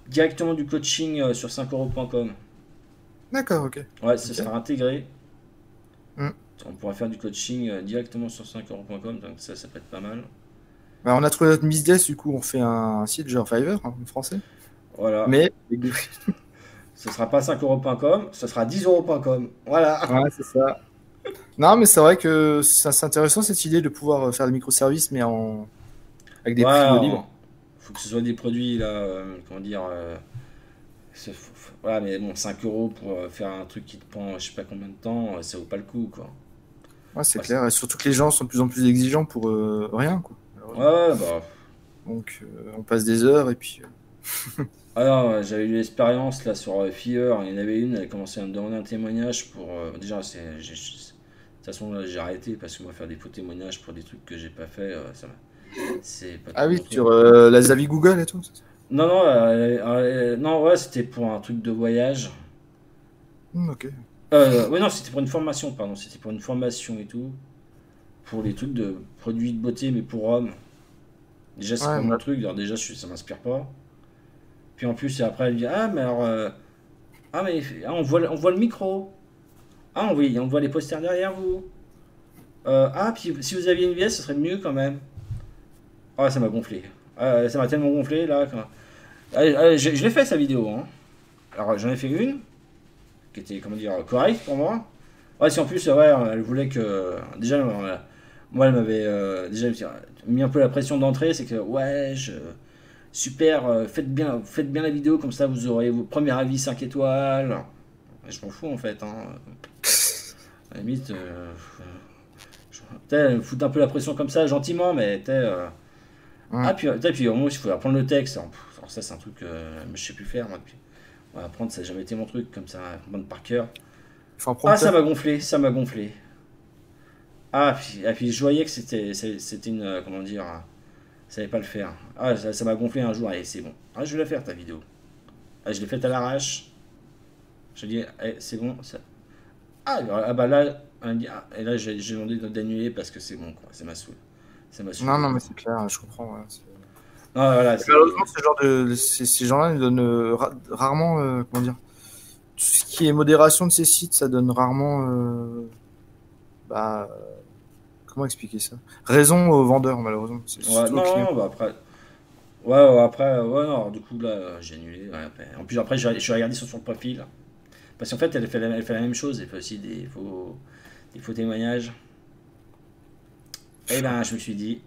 directement du coaching euh, sur 5euros.com. D'accord, ok. Ouais, ça sera intégré. Hmm. On pourra faire du coaching euh, directement sur 5euros.com, donc ça, ça peut être pas mal. Bah, on a trouvé notre business, du coup, on fait un site genre Fiverr, hein, en français. Voilà. Mais. Ce [LAUGHS] sera pas 5euros.com, ce sera 10euros.com. Voilà. Ouais, c'est ça. Non, mais c'est vrai que c'est intéressant cette idée de pouvoir euh, faire des microservices, mais en. avec des Ouais, prix libres. Faut que ce soit des produits là, euh, comment dire. euh, voilà, mais bon, 5 euros pour euh, faire un truc qui te prend je sais pas combien de temps, ça vaut pas le coup quoi. Ouais, c'est clair. Et surtout que les gens sont de plus en plus exigeants pour euh, rien, quoi. Ouais, ouais, bah. Donc, on passe des heures et puis. [LAUGHS] ouais, j'avais eu l'expérience là sur Fiverr, il y en avait une, elle a commencé à me demander un témoignage pour. déjà, c'est. De toute façon, là, j'ai arrêté parce que moi, faire des faux témoignages pour des trucs que j'ai pas fait, ça m'a. Pas Ah oui, sur euh, la Zavi Google et tout. Non, non, euh, euh, non, ouais, c'était pour un truc de voyage. Hmm, ok. Euh, ouais, non, c'était pour une formation, pardon, c'était pour une formation et tout. Pour les trucs de produits de beauté, mais pour hommes. Déjà, c'est Ouais, pas mon truc, alors déjà, ça m'inspire pas. Puis en plus, et après, elle dit Ah, mais alors. euh, ah, mais ah, on, voit, le- on voit le micro. Ah, on, oui, on voit les posters derrière vous. Euh, ah, puis si vous aviez une VS, ce serait mieux quand même. Ah, ça m'a gonflé. Ah, ça m'a tellement gonflé là. quand- Allez, allez, je l'ai fait sa vidéo. Hein. Alors, j'en ai fait une qui était, comment dire, correcte pour moi. Ouais, si en plus, ouais, elle voulait que. Déjà, euh, moi, elle m'avait euh, déjà mis un peu la pression d'entrée, c'est que, ouais, je. Super, euh, faites, bien, faites bien la vidéo, comme ça vous aurez vos premiers avis 5 étoiles. Je m'en fous en fait. Hein. À la limite, euh, je- foutre un peu la pression comme ça, gentiment, mais t'es. Euh. Ah, puis, puis au moins, il faut apprendre le texte. Alors, ça, c'est un truc que je sais plus faire. Moi, puis, ouais, apprendre, ça n'a jamais été mon truc, comme ça, apprendre par cœur. Ah, ça m'a gonflé, ça m'a gonflé. Ah, puis, ah, puis je voyais que c'était c'était une. euh, Comment dire euh, Ça savait pas le faire. Ah, ça m'a gonflé un jour. Allez, c'est bon. Ah, je vais la faire ta vidéo. Ah, je l'ai faite à l'arrache. Je dis, eh, c'est bon. Ça... Ah, ah, bah là, ah, et là, j'ai j'ai demandé d'annuler parce que c'est bon, quoi. Ça m'a saoulé. Ça m'a saoulé. Non, non, mais c'est clair, je comprends. ouais, c'est- Non, voilà, c'est- Malheureusement, ce genre de, ces, ces gens-là ils donnent euh, ra- rarement, euh, comment dire, tout ce qui est modération de ces sites, ça donne rarement, euh, bah, comment expliquer ça? Raison aux vendeurs, malheureusement. C'est Ouais, non, non, bah après. Ouais, ouais, après, ouais, non, du coup, là, j'ai annulé. ouais, après. En plus, après, je suis regardé sur son profil. Parce qu'en fait, elle fait, la, elle fait la même chose. Elle fait aussi des faux, des faux témoignages. Et ben, je me suis dit,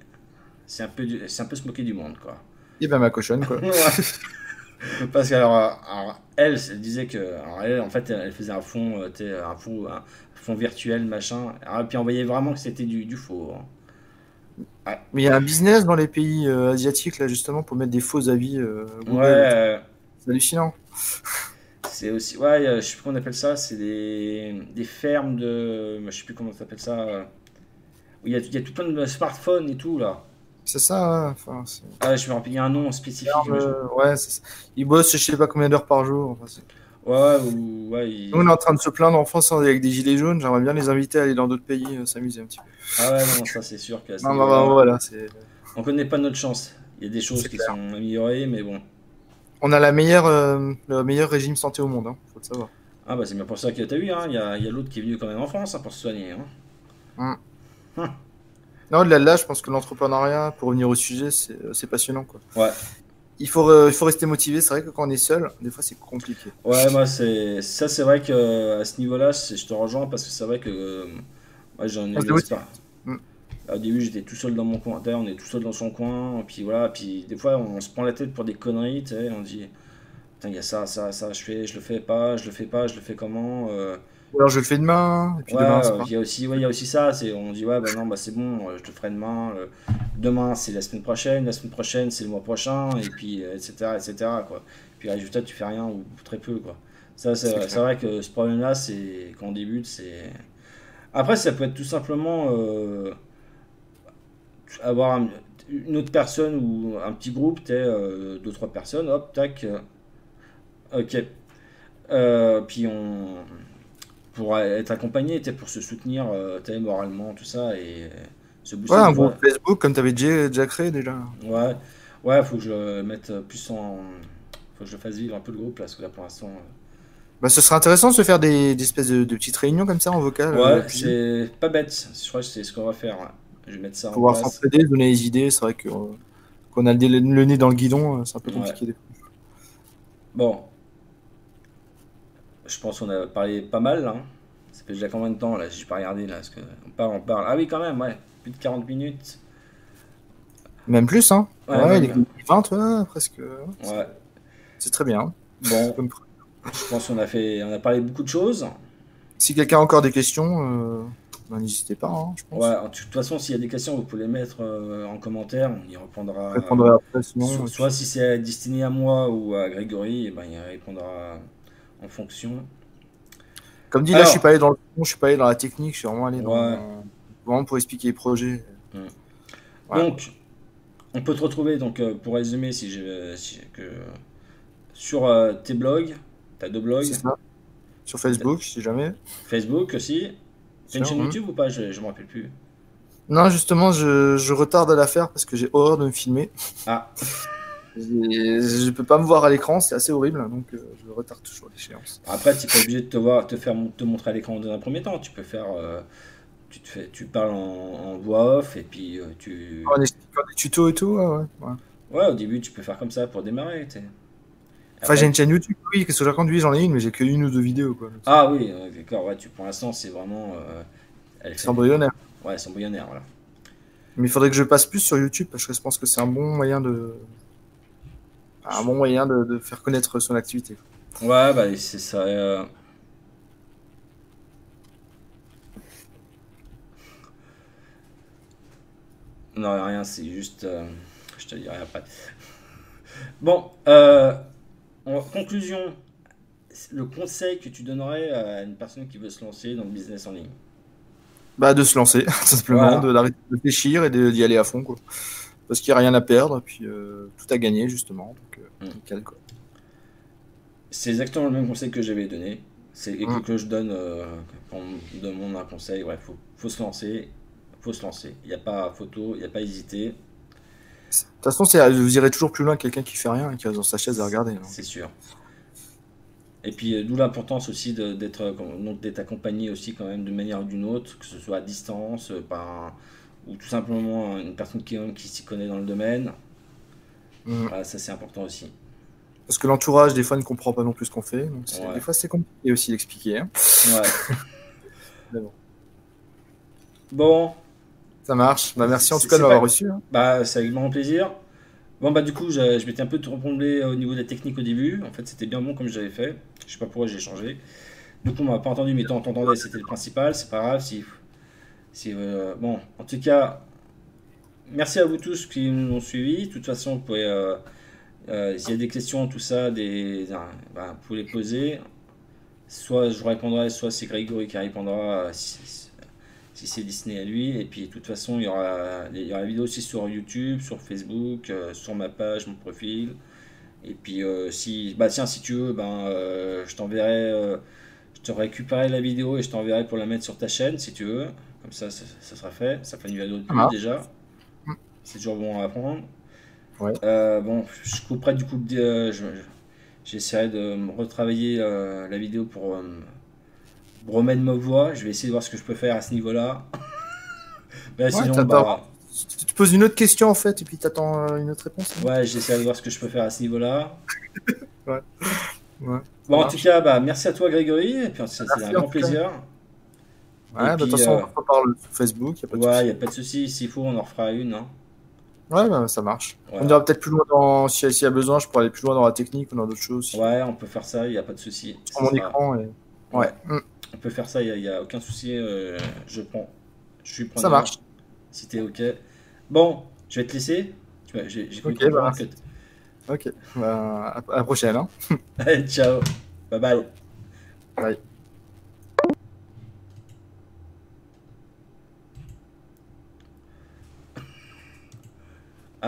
c'est un peu, du- c'est un peu se moquer du monde, quoi. Et ben ma cochonne, quoi. [LAUGHS] Parce que alors, elle, elle disait que, alors elle, en fait, elle faisait un fond, euh, un fond, un fond virtuel, machin. Alors, puis on voyait vraiment que c'était du, du faux. hein. Mais il y a un business dans les pays euh, asiatiques, là, justement, pour mettre des faux avis. euh, Google. Ouais. C'est hallucinant. C'est aussi, ouais, je sais plus comment on appelle ça, c'est des, des fermes de, je sais plus comment ça s'appelle ça, il y a, il y a tout plein de smartphones et tout là. C'est ça, enfin, c'est- Ah, je me rappelle, il y a un nom spécifique. Euh, ouais. Ils bossent, je sais pas combien d'heures par jour. enfin, c'est- Ouais, ou, ouais, il- Nous, on est en train de se plaindre en France avec des gilets jaunes. J'aimerais bien les inviter à aller dans d'autres pays euh, s'amuser un petit peu. Ah ouais, non, ça c'est sûr que Non, bah, bah, voilà, on connaît pas notre chance. Il y a des choses qui clair. sont améliorées, mais bon. On a la meilleure, euh, le meilleur régime santé au monde, hein, faut le savoir. Ah bah c'est bien pour ça que t'as vu, hein, il y a, il y a l'autre qui est venu quand même en France hein, pour se soigner. Hein. [LAUGHS] Non, de là, je pense que l'entrepreneuriat, pour revenir au sujet, c'est euh, passionnant. Quoi. Ouais. Il faut, euh, il faut rester motivé. C'est vrai que quand on est seul, des fois, c'est compliqué. Ouais, moi, c'est ça, c'est vrai que à ce niveau-là, je te rejoins parce que c'est vrai que euh, moi, j'en ai eu. Mm. Au début, j'étais tout seul dans mon coin. D'ailleurs, on est tout seul dans son coin. Puis voilà, puis des fois, on se prend la tête pour des conneries. Tu sais, on dit, putain, il y a ça, ça, ça, je fais, je le fais pas, je le fais pas, je le fais comment euh, alors, je le fais demain. Et puis Ouais, il y a aussi, ouais, il y a aussi ça. C'est, on dit ouais, bah non, bah c'est bon, euh, je te ferai demain. euh, demain, c'est la semaine prochaine. La semaine prochaine, c'est le mois prochain, et puis euh, etc., etc. Quoi. Puis résultat, tu fais rien ou très peu, quoi. Ça, c'est, vrai que ce problème-là, c'est quand on débute, c'est. Après, ça peut être tout simplement euh, avoir un- une autre personne ou un petit groupe, t'es euh, deux trois personnes, hop, tac, euh, ok. Puis on pour être accompagné, pour se soutenir, euh, moralement, tout ça et euh, se booster. Ouais, un groupe Facebook, comme tu avais déjà, déjà créé déjà. Ouais, ouais, faut que je mette plus en, faut que je fasse vivre un peu le groupe là, parce que là pour l'instant. euh, Bah, ce serait intéressant de se faire des, des espèces de, de petites réunions comme ça en vocal. Ouais, c'est pas bête. Je crois que c'est ce qu'on va faire. Je vais mettre ça en pouvoir place. s'entraider, se donner des idées. C'est vrai que qu'on a le, nez dans le guidon, c'est un peu compliqué. Bon, je pense qu'on a parlé pas mal là. hein. Ça fait déjà combien de temps là J'ai pas regardé là, parce que on parle, on parle. Ah oui, quand même, ouais, plus de 40 minutes. Même plus, hein. Ouais, Ouais, même. les 20, ouais, presque. Ouais. C'est très bien. Bon, [LAUGHS] Comme- je pense qu'on a fait, on a parlé beaucoup de choses. Si quelqu'un a encore des questions, euh, ben, n'hésitez pas, hein, je pense. Ouais, de toute façon, s'il y a des questions, vous pouvez les mettre euh, en commentaire, on y répondra. Après, sinon. Soit si c'est destiné à moi ou à Grégory, eh ben, il répondra en fonction. Comme dit, là, je suis pas allé dans le fond, je suis pas allé dans la technique, je suis vraiment allé dans, Ouais. vraiment pour expliquer les projets. Ouais. Donc, on peut te retrouver, donc, euh, pour résumer, si j'ai, si- que, sur euh, tes blogs, tu as deux blogs, ça. Sur Facebook, si jamais. Facebook aussi. T'as une chaîne. YouTube ou pas? Je ne me rappelle plus. Non, justement, je, je retarde à la faire parce que j'ai horreur de me filmer. Ah, [LAUGHS] je peux pas me voir à l'écran, c'est assez horrible, donc euh, je retarde toujours l'échéance. après, tu n'es pas obligé de te, voir, te faire te montrer à l'écran dans un premier temps. Tu peux faire. euh, tu, te fais, tu parles en, en voix off et puis euh, tu. En expliquant des tutos et tout, ouais, ouais. ouais. Ouais, au début, tu peux faire comme ça pour démarrer. t'sais. Enfin, j'ai une chaîne YouTube, oui, qu'est-ce que je raconte j'en ai une, mais j'ai que une ou deux vidéos. Quoi. Ah oui, d'accord, ouais, tu, pour l'instant, c'est vraiment. Euh, c'est embryonnaire. Ouais, c'est embryonnaire, voilà. Mais il faudrait que je passe plus sur YouTube parce que je pense que c'est un bon moyen de. Un bon moyen de, faire connaître son activité. Ouais, bah, c'est ça. Euh. Non, rien, c'est juste. Euh, je te dirai après. Bon, euh, en conclusion, le conseil que tu donnerais à une personne qui veut se lancer dans le business en ligne? Bah, De se lancer, [LAUGHS] simplement, d'arrêter de réfléchir et d'y aller à fond. Quoi. Parce qu'il n'y a rien à perdre, puis euh, tout à gagner, justement. Donc, euh, mm. C'est exactement le même conseil que j'avais donné. C'est et mm. que, je donne euh, quand on me demande un conseil. Il faut, faut se lancer. faut se lancer. Il n'y a pas photo, il n'y a pas hésiter. De toute façon, vous irez toujours plus loin que quelqu'un qui fait rien et qui reste dans sa chaise à regarder. Hein. C'est sûr. Et puis euh, d'où l'importance aussi d'être euh, d'être accompagné aussi quand même d'une manière ou d'une autre, que ce soit à distance, euh, par ou tout simplement une personne qui, qui s'y connaît dans le domaine. Mm. ça c'est important aussi. Parce que l'entourage des fois ne comprend pas non plus ce qu'on fait. Des fois c'est compliqué aussi d'expliquer. Hein. Ouais. [LAUGHS] bon. Ça marche. Bah, merci en tout cas de m'avoir reçu. Hein. Bah, c'est avec grand plaisir. Bon, bah, du coup, je, je m'étais un peu trompé au niveau de la technique au début. En fait, c'était bien bon comme j'avais fait. Je sais pas pourquoi j'ai changé. Du coup, on m'a pas entendu, mais tant t'entendais, c'était le principal. C'est pas grave. Si, euh, bon, en tout cas, merci à vous tous qui nous ont suivis. De toute façon, vous pouvez, euh, euh, s'il y a des questions, tout ça, des, bah, vous pouvez les poser. Soit je répondrai, soit c'est Grégory qui répondra si c'est Disney à lui. Et puis de toute façon, il y aura, aura la vidéo aussi sur YouTube, sur Facebook, sur ma page, mon profil. Et puis si, bah tiens, si tu veux, ben, je t'enverrai, je te récupérerai la vidéo et je t'enverrai pour la mettre sur ta chaîne si tu veux. Comme ça, ça, sera fait. Ça fait une vidéo de plus ah. déjà. C'est toujours bon à apprendre. bon, je couperai du coup, j'essaierai de retravailler la vidéo pour remettre ma voix. Je vais essayer de voir ce que je peux faire à ce niveau-là. [LAUGHS] Mais sinon, bah, tu poses une autre question en fait et puis tu attends euh, une autre réponse. Hein. Ouais, j'essaie de voir ce que je peux faire à ce niveau-là. [LAUGHS] ouais. ouais. Bon, en tout cas, bah, merci à toi Grégory. Et puis c'est un grand plaisir. Ouais, bah, de toute façon, euh, on parle sur Facebook. Y a pas de ouais, il n'y a pas de souci. S'il faut, on en refera une. Hein. Ouais, bah, ça marche. On ira peut-être plus loin dans. S'il y, a besoin, je pourrais aller plus loin dans la technique ou dans d'autres choses. Ouais, on peut faire ça, il n'y a pas de souci. Sur mon écran. Et... Ouais. On peut faire ça, il n'y a, aucun souci. Euh, je prends. Je suis preneur. Ça marche. Si t'es OK. Bon, je vais te laisser. J'ai Ok, bah, Ok, bah, à, la prochaine. Hein. [LAUGHS] Allez, ciao. Bye bye. Bye.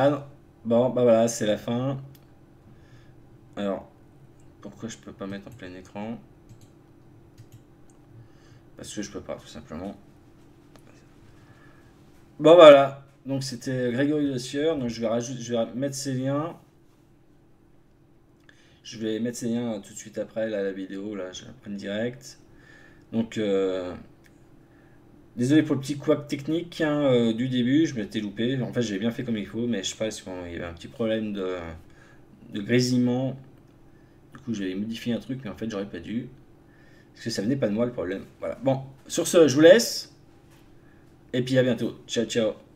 Ah non. Bon, bah voilà, c'est la fin. Alors, pourquoi je peux pas mettre en plein écran? Parce que je peux pas, tout simplement. Bon, voilà. Donc, c'était Grégory Le Sieur. Donc, je vais, rajouter, je vais mettre ces liens. Je vais mettre ces liens tout de suite après la vidéo. Là, je la prends direct. Donc, euh, désolé pour le petit couac technique hein, euh, du début. Je m'étais loupé. En fait, j'avais bien fait comme il faut, mais je sais pas si il y avait un petit problème de, de grésillement. Du coup, j'avais modifié un truc, mais en fait, j'aurais pas dû. Parce que ça venait pas de moi le problème. Voilà. Bon, sur ce, je vous laisse. Et puis à bientôt. Ciao, ciao.